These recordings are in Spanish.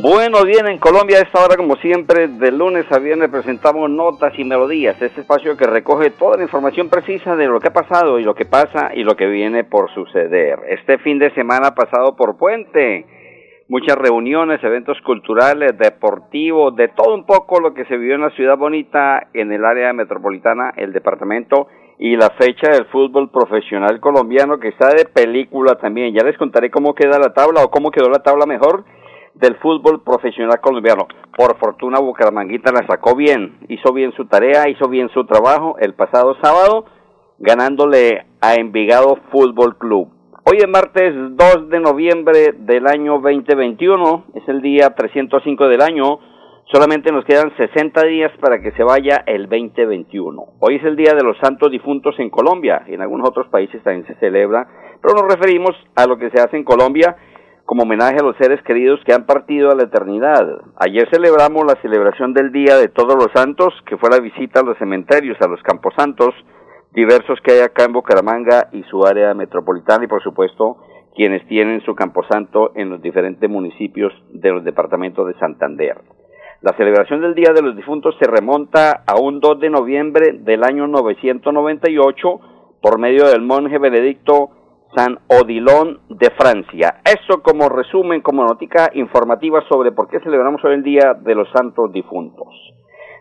Bueno, bien, en Colombia a esta hora, como siempre, de lunes a viernes presentamos Notas y Melodías, este espacio que recoge toda la información precisa de lo que ha pasado y lo que pasa y lo que viene por suceder. Este fin de semana pasado por Puente, muchas reuniones, eventos culturales, deportivos, de todo un poco lo que se vivió en la ciudad bonita, en el área metropolitana, el departamento y la fecha del fútbol profesional colombiano que está de película también. Ya les contaré cómo queda la tabla o cómo quedó la tabla mejor del fútbol profesional colombiano. Por fortuna Bucaramanguita la sacó bien, hizo bien su tarea, hizo bien su trabajo el pasado sábado, ganándole a Envigado Fútbol Club. Hoy es martes 2 de noviembre del año 2021, es el día 305 del año, solamente nos quedan 60 días para que se vaya el 2021. Hoy es el Día de los Santos Difuntos en Colombia, y en algunos otros países también se celebra, pero nos referimos a lo que se hace en Colombia como homenaje a los seres queridos que han partido a la eternidad. Ayer celebramos la celebración del Día de Todos los Santos, que fue la visita a los cementerios, a los camposantos diversos que hay acá en Bucaramanga y su área metropolitana y por supuesto quienes tienen su camposanto en los diferentes municipios de los departamentos de Santander. La celebración del Día de los Difuntos se remonta a un 2 de noviembre del año 998 por medio del monje Benedicto San Odilon de Francia. Eso como resumen, como notica informativa sobre por qué celebramos hoy el Día de los Santos Difuntos.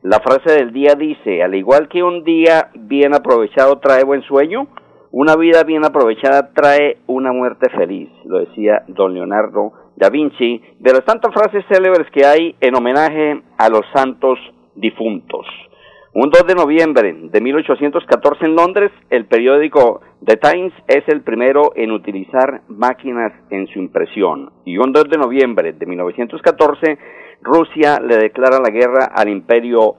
La frase del día dice, al igual que un día bien aprovechado trae buen sueño, una vida bien aprovechada trae una muerte feliz, lo decía don Leonardo da Vinci, de las tantas frases célebres que hay en homenaje a los santos difuntos. Un 2 de noviembre de 1814 en Londres, el periódico The Times es el primero en utilizar máquinas en su impresión. Y un 2 de noviembre de 1914, Rusia le declara la guerra al imperio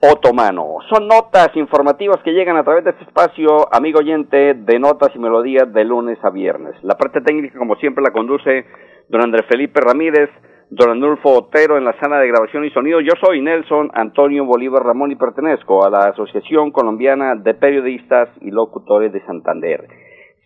otomano. Son notas informativas que llegan a través de este espacio, amigo oyente, de notas y melodías de lunes a viernes. La parte técnica, como siempre, la conduce don Andrés Felipe Ramírez don Anulfo Otero en la sala de grabación y sonido. Yo soy Nelson Antonio Bolívar Ramón y pertenezco a la Asociación Colombiana de Periodistas y Locutores de Santander.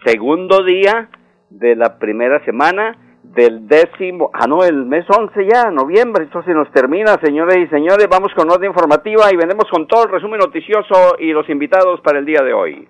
Segundo día de la primera semana del décimo, ah no, el mes 11 ya, noviembre, esto se nos termina, señores y señores, vamos con orden informativa y vendemos con todo el resumen noticioso y los invitados para el día de hoy.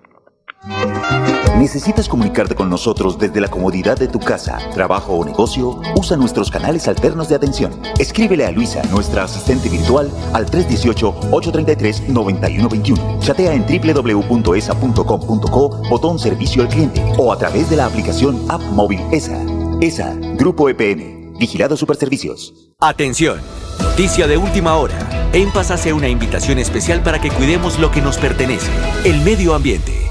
¿Necesitas comunicarte con nosotros desde la comodidad de tu casa, trabajo o negocio? Usa nuestros canales alternos de atención. Escríbele a Luisa, nuestra asistente virtual, al 318-833-9121. Chatea en www.esa.com.co, botón servicio al cliente o a través de la aplicación App Móvil ESA. ESA, Grupo EPN, Vigilado Superservicios. Atención, noticia de última hora. En Paz hace una invitación especial para que cuidemos lo que nos pertenece, el medio ambiente.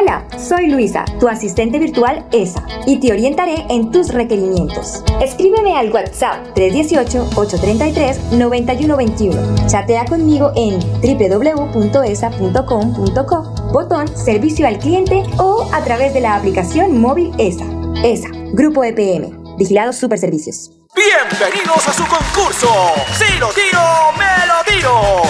Hola, soy Luisa, tu asistente virtual ESA, y te orientaré en tus requerimientos. Escríbeme al WhatsApp 318-833-9121. Chatea conmigo en www.esa.com.co, botón Servicio al Cliente o a través de la aplicación móvil ESA. ESA, Grupo EPM, Vigilados Superservicios. Bienvenidos a su concurso. Si tiro, me lo tiro.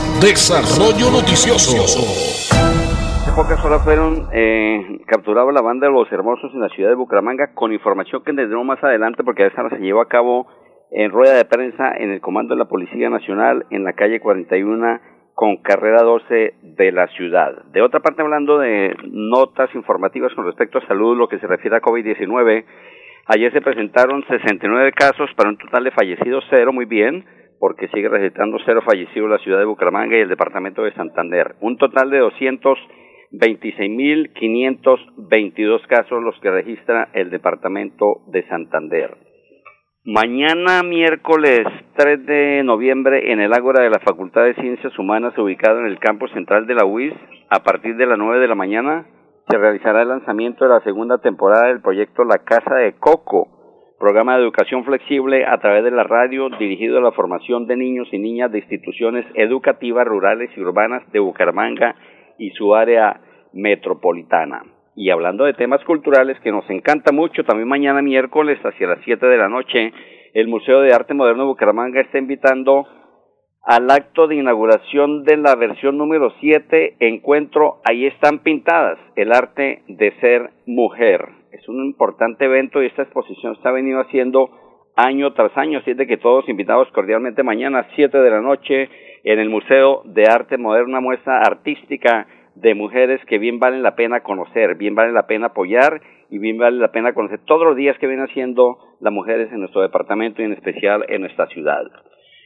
Desarrollo Noticioso. Hace pocas horas fueron eh, capturados la banda de los hermosos en la ciudad de Bucaramanga con información que tendremos más adelante porque esta se llevó a cabo en rueda de prensa en el comando de la Policía Nacional en la calle 41 con carrera 12 de la ciudad. De otra parte, hablando de notas informativas con respecto a salud, lo que se refiere a COVID-19, ayer se presentaron 69 casos para un total de fallecidos cero, muy bien porque sigue registrando cero fallecidos la ciudad de Bucaramanga y el departamento de Santander. Un total de 226.522 casos los que registra el departamento de Santander. Mañana miércoles 3 de noviembre en el Ágora de la Facultad de Ciencias Humanas ubicado en el campus central de la UIS a partir de las 9 de la mañana se realizará el lanzamiento de la segunda temporada del proyecto La Casa de Coco programa de educación flexible a través de la radio dirigido a la formación de niños y niñas de instituciones educativas rurales y urbanas de Bucaramanga y su área metropolitana. Y hablando de temas culturales que nos encanta mucho, también mañana miércoles hacia las 7 de la noche, el Museo de Arte Moderno de Bucaramanga está invitando al acto de inauguración de la versión número 7, encuentro, ahí están pintadas, el arte de ser mujer es un importante evento y esta exposición está venido haciendo año tras año, así de que todos invitados cordialmente mañana a 7 de la noche en el Museo de Arte Moderna, muestra artística de mujeres que bien valen la pena conocer, bien vale la pena apoyar y bien vale la pena conocer todos los días que vienen haciendo las mujeres en nuestro departamento y en especial en nuestra ciudad.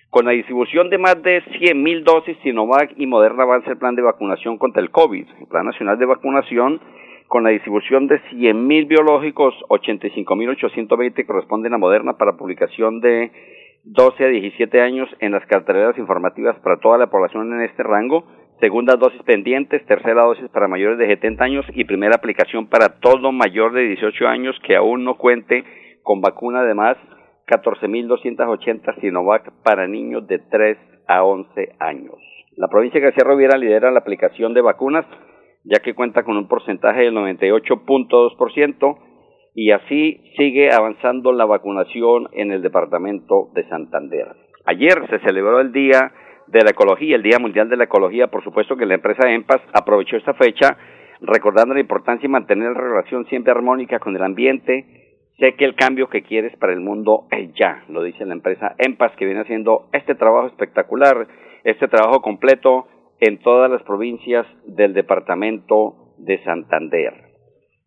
Con la distribución de más de 100.000 dosis Sinovac y Moderna avanza el plan de vacunación contra el COVID. El Plan Nacional de Vacunación con la distribución de 100.000 biológicos, 85.820 corresponden a Moderna para publicación de 12 a 17 años en las carteleras informativas para toda la población en este rango, segunda dosis pendientes, tercera dosis para mayores de 70 años y primera aplicación para todo mayor de 18 años que aún no cuente con vacuna, además 14.280 Sinovac para niños de 3 a 11 años. La provincia de García Rovira lidera la aplicación de vacunas ya que cuenta con un porcentaje del 98.2% y así sigue avanzando la vacunación en el departamento de Santander. Ayer se celebró el Día de la Ecología, el Día Mundial de la Ecología, por supuesto que la empresa EMPAS aprovechó esta fecha recordando la importancia de mantener la relación siempre armónica con el ambiente. Sé que el cambio que quieres para el mundo es ya, lo dice la empresa EMPAS, que viene haciendo este trabajo espectacular, este trabajo completo en todas las provincias del departamento de Santander.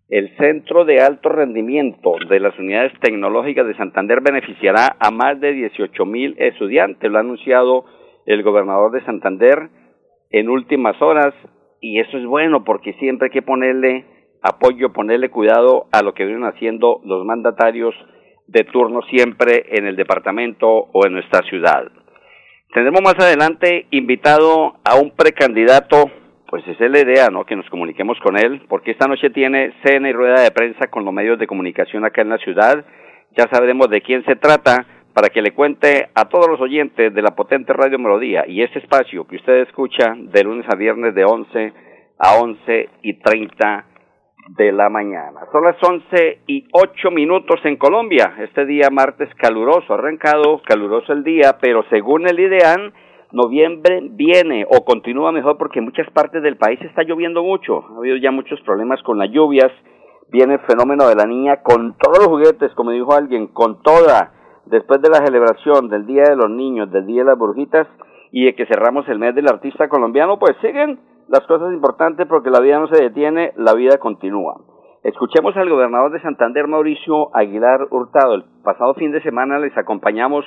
El Centro de Alto Rendimiento de las Unidades Tecnológicas de Santander beneficiará a más de 18 mil estudiantes, lo ha anunciado el gobernador de Santander en últimas horas, y eso es bueno porque siempre hay que ponerle apoyo, ponerle cuidado a lo que vienen haciendo los mandatarios de turno siempre en el departamento o en nuestra ciudad. Tendremos más adelante invitado a un precandidato, pues esa es la idea, ¿no? Que nos comuniquemos con él, porque esta noche tiene cena y rueda de prensa con los medios de comunicación acá en la ciudad. Ya sabremos de quién se trata para que le cuente a todos los oyentes de la potente Radio Melodía y ese espacio que usted escucha de lunes a viernes de 11 a 11 y 30 de la mañana. Son las once y ocho minutos en Colombia. Este día martes caluroso, arrancado caluroso el día, pero según el IDEAN, noviembre viene o continúa mejor porque en muchas partes del país está lloviendo mucho. Ha habido ya muchos problemas con las lluvias. Viene el fenómeno de la niña con todos los juguetes, como dijo alguien, con toda. Después de la celebración del Día de los Niños, del Día de las Burjitas y de que cerramos el mes del artista colombiano, pues siguen las cosas importantes porque la vida no se detiene, la vida continúa. Escuchemos al gobernador de Santander, Mauricio Aguilar Hurtado. El pasado fin de semana les acompañamos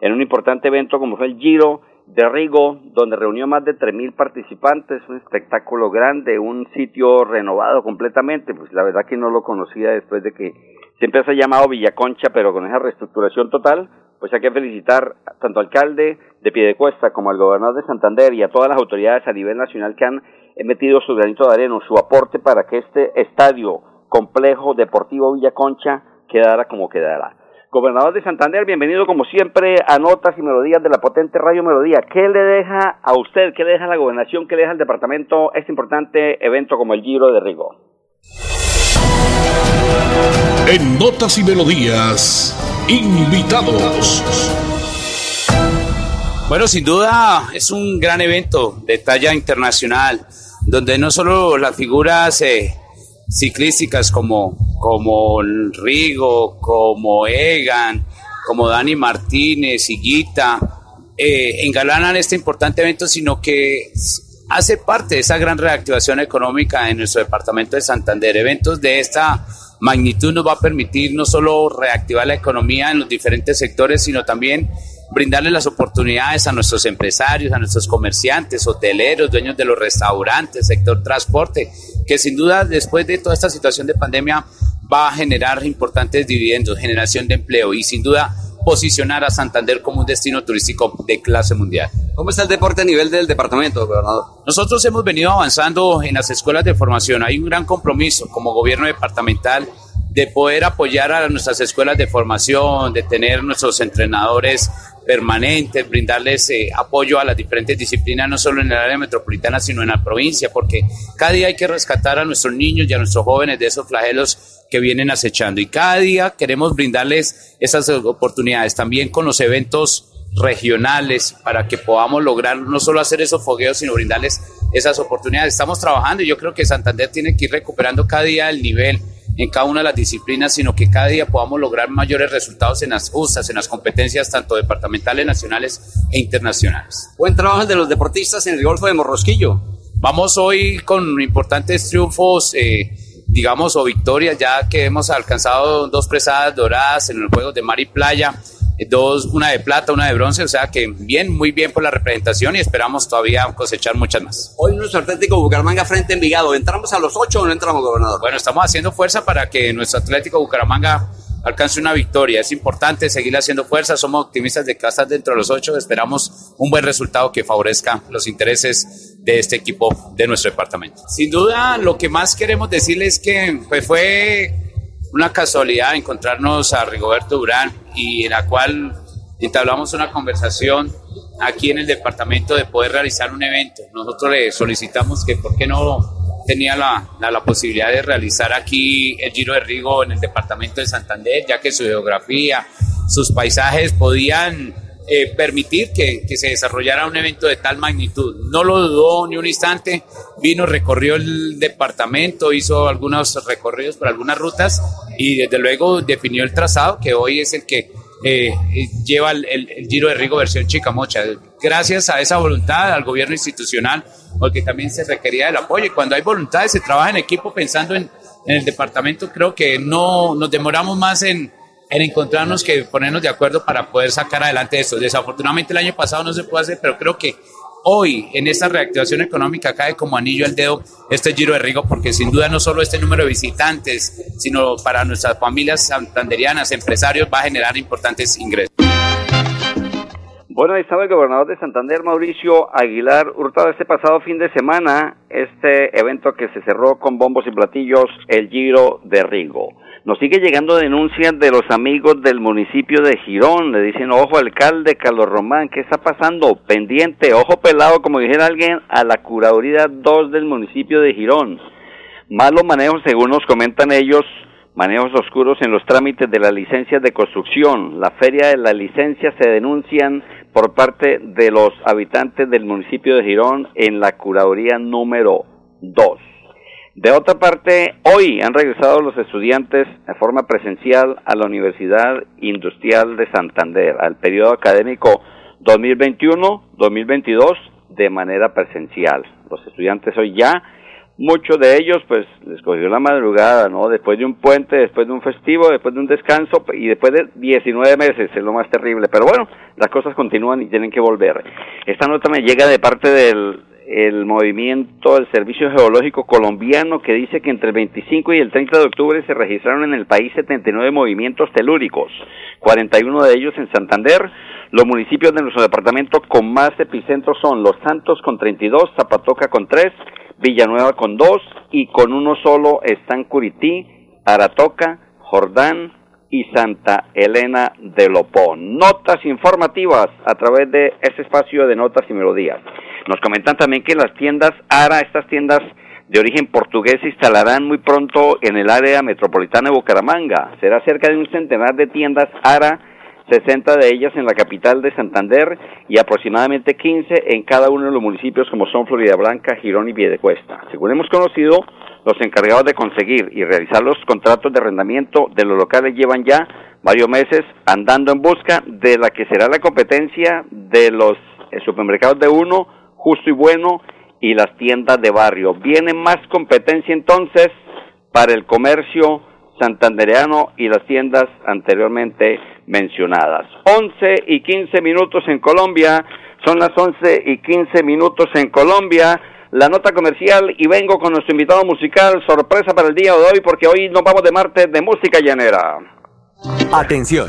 en un importante evento como fue el Giro de Rigo, donde reunió más de 3.000 participantes, un espectáculo grande, un sitio renovado completamente, pues la verdad que no lo conocía después de que siempre se ha llamado Villaconcha, pero con esa reestructuración total, pues hay que felicitar tanto al alcalde de Piedecuesta como al gobernador de Santander y a todas las autoridades a nivel nacional que han metido su granito de arena, su aporte para que este estadio complejo deportivo Villa Concha quedara como quedara. Gobernador de Santander, bienvenido como siempre a Notas y Melodías de la potente Radio Melodía. ¿Qué le deja a usted, qué le deja a la gobernación, qué le deja al departamento este importante evento como el Giro de Rigo? En Notas y Melodías, invitados. Bueno, sin duda es un gran evento de talla internacional, donde no solo las figuras eh, ciclísticas como, como Rigo, como Egan, como Dani Martínez, y Guita, eh, engalanan este importante evento, sino que hace parte de esa gran reactivación económica en nuestro departamento de Santander. Eventos de esta magnitud nos va a permitir no solo reactivar la economía en los diferentes sectores, sino también brindarle las oportunidades a nuestros empresarios, a nuestros comerciantes, hoteleros, dueños de los restaurantes, sector transporte, que sin duda después de toda esta situación de pandemia va a generar importantes dividendos, generación de empleo. Y sin duda posicionar a Santander como un destino turístico de clase mundial. ¿Cómo está el deporte a nivel del departamento, gobernador? Nosotros hemos venido avanzando en las escuelas de formación. Hay un gran compromiso como gobierno departamental de poder apoyar a nuestras escuelas de formación, de tener nuestros entrenadores permanentes, brindarles eh, apoyo a las diferentes disciplinas, no solo en el área metropolitana, sino en la provincia, porque cada día hay que rescatar a nuestros niños y a nuestros jóvenes de esos flagelos que vienen acechando. Y cada día queremos brindarles esas oportunidades, también con los eventos regionales, para que podamos lograr no solo hacer esos fogueos, sino brindarles esas oportunidades. Estamos trabajando y yo creo que Santander tiene que ir recuperando cada día el nivel en cada una de las disciplinas, sino que cada día podamos lograr mayores resultados en las justas, en las competencias tanto departamentales, nacionales e internacionales. Buen trabajo de los deportistas en el Golfo de Morrosquillo. Vamos hoy con importantes triunfos, eh, digamos, o victorias, ya que hemos alcanzado dos presadas doradas en los Juegos de Mar y Playa dos, una de plata, una de bronce, o sea que bien, muy bien por la representación y esperamos todavía cosechar muchas más. Hoy nuestro Atlético Bucaramanga frente a Envigado, ¿entramos a los ocho o no entramos, gobernador? Bueno, estamos haciendo fuerza para que nuestro Atlético Bucaramanga alcance una victoria. Es importante seguir haciendo fuerza, somos optimistas de que va dentro de los ocho, esperamos un buen resultado que favorezca los intereses de este equipo de nuestro departamento. Sin duda, lo que más queremos decirles es que pues, fue una casualidad encontrarnos a Rigoberto Durán y en la cual entablamos una conversación aquí en el departamento de poder realizar un evento. Nosotros le solicitamos que por qué no tenía la, la, posibilidad de realizar aquí el Giro de Rigo en el departamento de Santander, ya que su geografía, sus paisajes podían eh, permitir que, que, se desarrollara un evento de tal magnitud. No lo dudó ni un instante, vino, recorrió el departamento, hizo algunos recorridos por algunas rutas y desde luego definió el trazado que hoy es el que eh, lleva el, Giro de Rigo versión Chicamocha. Gracias a esa voluntad al gobierno institucional, porque también se requería el apoyo y cuando hay voluntad se trabaja en equipo pensando en, en el departamento, creo que no nos demoramos más en en encontrarnos que ponernos de acuerdo para poder sacar adelante esto. Desafortunadamente el año pasado no se pudo hacer, pero creo que hoy en esta reactivación económica cae como anillo al dedo este Giro de Rigo, porque sin duda no solo este número de visitantes, sino para nuestras familias santanderianas, empresarios, va a generar importantes ingresos. Bueno, ahí estaba el gobernador de Santander, Mauricio Aguilar Hurtado, este pasado fin de semana, este evento que se cerró con bombos y platillos, el Giro de Rigo. Nos sigue llegando denuncias de los amigos del municipio de Girón. Le dicen, ojo, alcalde Carlos Román, ¿qué está pasando? Pendiente, ojo pelado, como dijera alguien, a la curaduría 2 del municipio de Girón. Malos manejos, según nos comentan ellos, manejos oscuros en los trámites de las licencias de construcción. La feria de las licencias se denuncian por parte de los habitantes del municipio de Girón en la curaduría número 2. De otra parte, hoy han regresado los estudiantes de forma presencial a la Universidad Industrial de Santander, al periodo académico 2021-2022 de manera presencial. Los estudiantes hoy ya, muchos de ellos pues les cogió la madrugada, ¿no? Después de un puente, después de un festivo, después de un descanso y después de 19 meses, es lo más terrible. Pero bueno, las cosas continúan y tienen que volver. Esta nota me llega de parte del el movimiento del Servicio Geológico Colombiano que dice que entre el 25 y el 30 de octubre se registraron en el país 79 movimientos telúricos, 41 de ellos en Santander. Los municipios de nuestro departamento con más epicentros son Los Santos con 32, Zapatoca con 3, Villanueva con 2 y con uno solo están Curití, Aratoca, Jordán, y Santa Elena de Lopón. Notas informativas a través de ese espacio de notas y melodías. Nos comentan también que las tiendas ARA, estas tiendas de origen portugués, se instalarán muy pronto en el área metropolitana de Bucaramanga. Será cerca de un centenar de tiendas ARA 60 de ellas en la capital de Santander y aproximadamente 15 en cada uno de los municipios como son Florida Blanca, Girón y Piedecuesta. Según hemos conocido, los encargados de conseguir y realizar los contratos de arrendamiento de los locales llevan ya varios meses andando en busca de la que será la competencia de los eh, supermercados de uno, justo y bueno, y las tiendas de barrio. Viene más competencia entonces para el comercio santandereano y las tiendas anteriormente mencionadas. 11 y 15 minutos en Colombia, son las 11 y 15 minutos en Colombia. La nota comercial y vengo con nuestro invitado musical, sorpresa para el día de hoy, porque hoy nos vamos de martes de música llanera. Atención,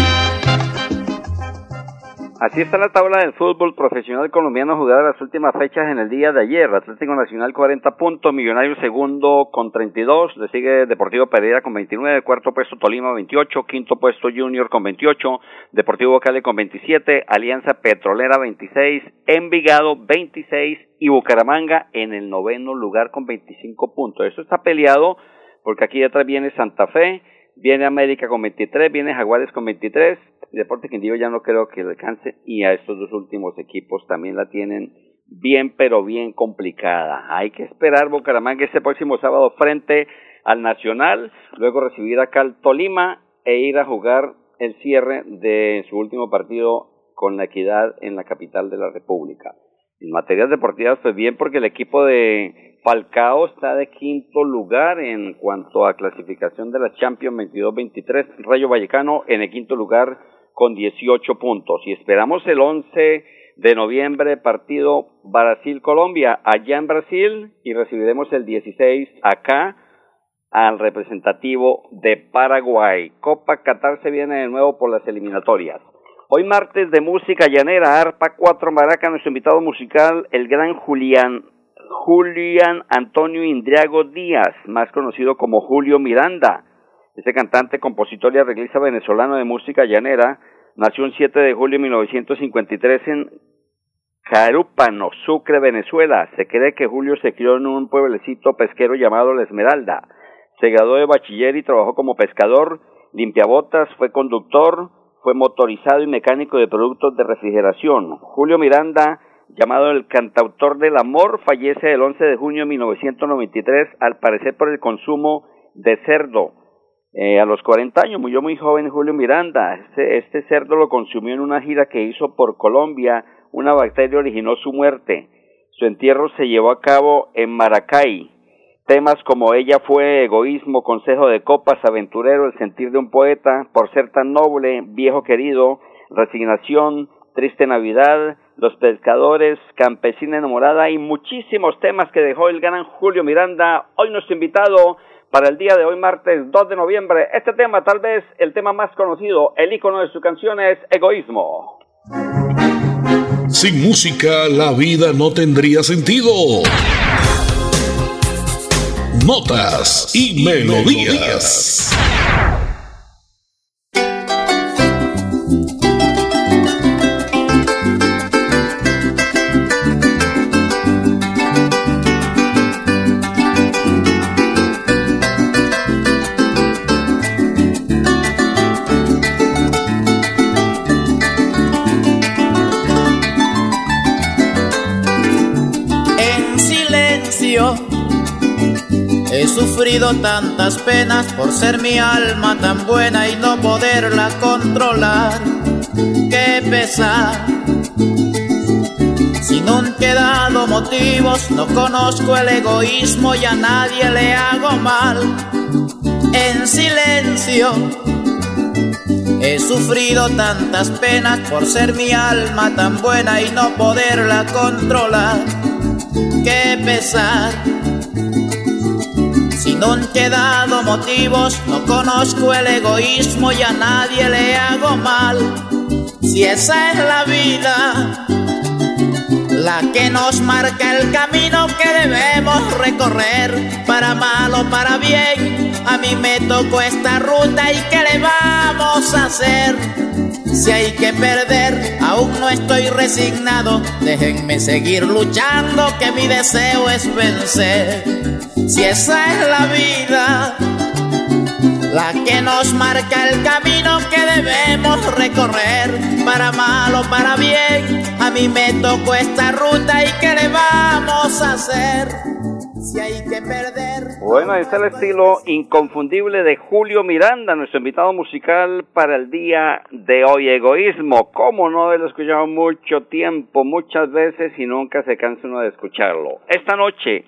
Así está la tabla del fútbol profesional colombiano jugada las últimas fechas en el día de ayer. Atlético Nacional 40 puntos, Millonario segundo con 32, le sigue Deportivo Pereira con 29, cuarto puesto Tolima 28, quinto puesto Junior con 28, Deportivo Cali con 27, Alianza Petrolera 26, Envigado 26 y Bucaramanga en el noveno lugar con 25 puntos. Eso está peleado porque aquí detrás viene Santa Fe, viene América con 23, viene Jaguares con 23, Deporte Quindío ya no creo que le alcance y a estos dos últimos equipos también la tienen bien pero bien complicada. Hay que esperar Bucaramanga este próximo sábado frente al Nacional, luego recibir acá al Tolima e ir a jugar el cierre de su último partido con la equidad en la capital de la República. En materias deportivas, pues bien, porque el equipo de Falcao está de quinto lugar en cuanto a clasificación de la Champions 22-23, Rayo Vallecano en el quinto lugar con 18 puntos. Y esperamos el 11 de noviembre partido Brasil-Colombia allá en Brasil y recibiremos el 16 acá al representativo de Paraguay. Copa Qatar se viene de nuevo por las eliminatorias. Hoy martes de música llanera, arpa 4 maraca, nuestro invitado musical, el gran Julián, Julián Antonio Indriago Díaz, más conocido como Julio Miranda. Este cantante, compositor y arreglista venezolano de música llanera nació el 7 de julio de 1953 en Carúpano, Sucre, Venezuela. Se cree que Julio se crió en un pueblecito pesquero llamado La Esmeralda. Se graduó de bachiller y trabajó como pescador, limpiabotas, fue conductor, fue motorizado y mecánico de productos de refrigeración. Julio Miranda llamado El Cantautor del Amor, fallece el 11 de junio de 1993, al parecer por el consumo de cerdo. Eh, a los 40 años murió muy joven Julio Miranda. Este, este cerdo lo consumió en una gira que hizo por Colombia. Una bacteria originó su muerte. Su entierro se llevó a cabo en Maracay. Temas como Ella fue, Egoísmo, Consejo de Copas, Aventurero, El sentir de un poeta, Por ser tan noble, Viejo querido, Resignación, Triste Navidad, Los pescadores, Campesina enamorada y muchísimos temas que dejó el gran Julio Miranda, hoy nuestro invitado para el día de hoy, martes 2 de noviembre. Este tema, tal vez el tema más conocido, el icono de su canción es Egoísmo. Sin música, la vida no tendría sentido. Notas y, melodías. Sufrido tantas penas por ser mi alma tan buena y no poderla controlar. Qué pesar. Si no han quedado motivos, no conozco el egoísmo y a nadie le hago mal. En silencio. He sufrido tantas penas por ser mi alma tan buena y no poderla controlar. Qué pesar no han quedado motivos, no conozco el egoísmo y a nadie le hago mal. Si esa es la vida, la que nos marca el camino que debemos recorrer, para mal o para bien, a mí me tocó esta ruta y qué le vamos a hacer. Si hay que perder, aún no estoy resignado. Déjenme seguir luchando, que mi deseo es vencer si esa es la vida, la que nos marca el camino que debemos recorrer, para mal o para bien, a mí me tocó esta ruta y qué le vamos a hacer. Si hay que perder. Bueno, este es el estilo inconfundible de Julio Miranda, nuestro invitado musical para el día de hoy. Egoísmo, cómo no lo he escuchado mucho tiempo, muchas veces y nunca se cansa uno de escucharlo. Esta noche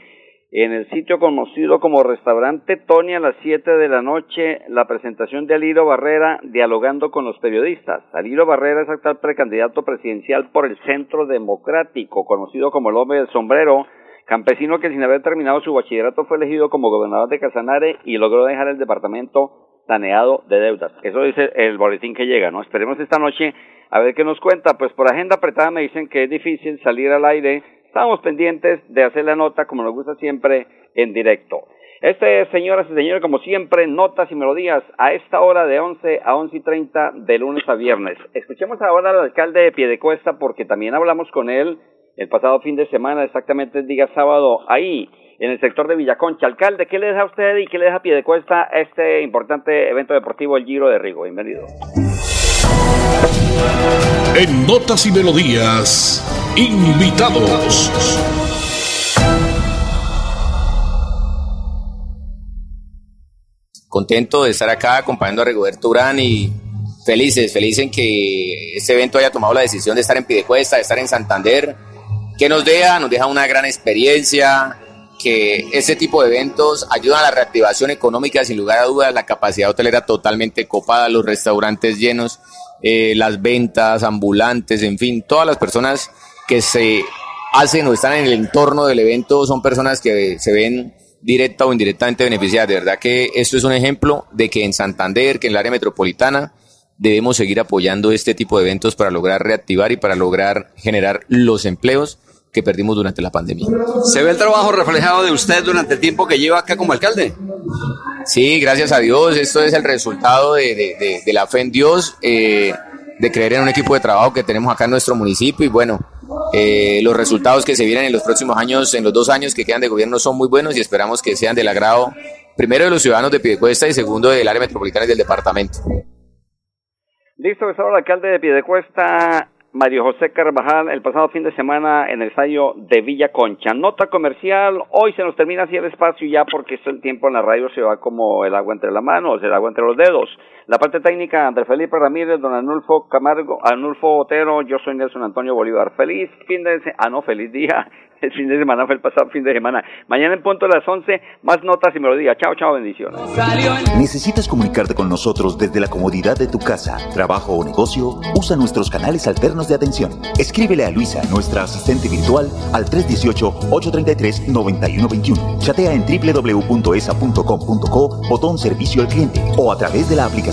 en el sitio conocido como Restaurante Tony a las 7 de la noche la presentación de Aliro Barrera dialogando con los periodistas. Aliro Barrera es actual precandidato presidencial por el Centro Democrático, conocido como el hombre del sombrero, campesino que sin haber terminado su bachillerato fue elegido como gobernador de Casanare y logró dejar el departamento saneado de deudas. Eso dice el boletín que llega, ¿no? Esperemos esta noche a ver qué nos cuenta. Pues por agenda apretada me dicen que es difícil salir al aire Estamos pendientes de hacer la nota, como nos gusta siempre, en directo. Este, señoras y señores, como siempre, notas y melodías a esta hora de 11 a 11 y 30 de lunes a viernes. Escuchemos ahora al alcalde de Piedecuesta porque también hablamos con él el pasado fin de semana, exactamente el día sábado, ahí en el sector de Villaconcha. Alcalde, ¿qué le deja a usted y qué le deja a Piedecuesta este importante evento deportivo, el Giro de Rigo? Bienvenido. En Notas y Melodías, invitados. Contento de estar acá acompañando a Rigoberto Urán y felices, felices en que este evento haya tomado la decisión de estar en Pidecuesta, de estar en Santander. que nos deja? Nos deja una gran experiencia, que ese tipo de eventos ayudan a la reactivación económica, sin lugar a dudas, la capacidad hotelera totalmente copada, los restaurantes llenos. Eh, las ventas, ambulantes, en fin, todas las personas que se hacen o están en el entorno del evento son personas que se ven directa o indirectamente beneficiadas. De verdad que esto es un ejemplo de que en Santander, que en el área metropolitana, debemos seguir apoyando este tipo de eventos para lograr reactivar y para lograr generar los empleos que perdimos durante la pandemia. ¿Se ve el trabajo reflejado de usted durante el tiempo que lleva acá como alcalde? Sí, gracias a Dios. Esto es el resultado de, la fe en Dios, eh, de creer en un equipo de trabajo que tenemos acá en nuestro municipio y bueno, eh, los resultados que se vienen en los próximos años, en los dos años que quedan de gobierno son muy buenos y esperamos que sean del agrado primero de los ciudadanos de Piedecuesta y segundo del área metropolitana y del departamento. Listo, que el alcalde de Piedecuesta Mario José Carvajal el pasado fin de semana en el ensayo de Villa Concha. Nota comercial, hoy se nos termina así el espacio ya porque el tiempo en la radio se va como el agua entre las manos, el agua entre los dedos. La parte técnica, Andrés Felipe Ramírez, don Anulfo Camargo, Anulfo Otero, yo soy Nelson Antonio Bolívar. Feliz fin de semana, ah no, feliz día el fin de semana fue el pasado fin de semana. Mañana en punto a las 11, más notas y melodías. Chao, chao, bendiciones. ¿Necesitas comunicarte con nosotros desde la comodidad de tu casa, trabajo o negocio? Usa nuestros canales alternos de atención. Escríbele a Luisa, nuestra asistente virtual, al 318-833-9121. Chatea en www.esa.com.co, botón servicio al cliente o a través de la aplicación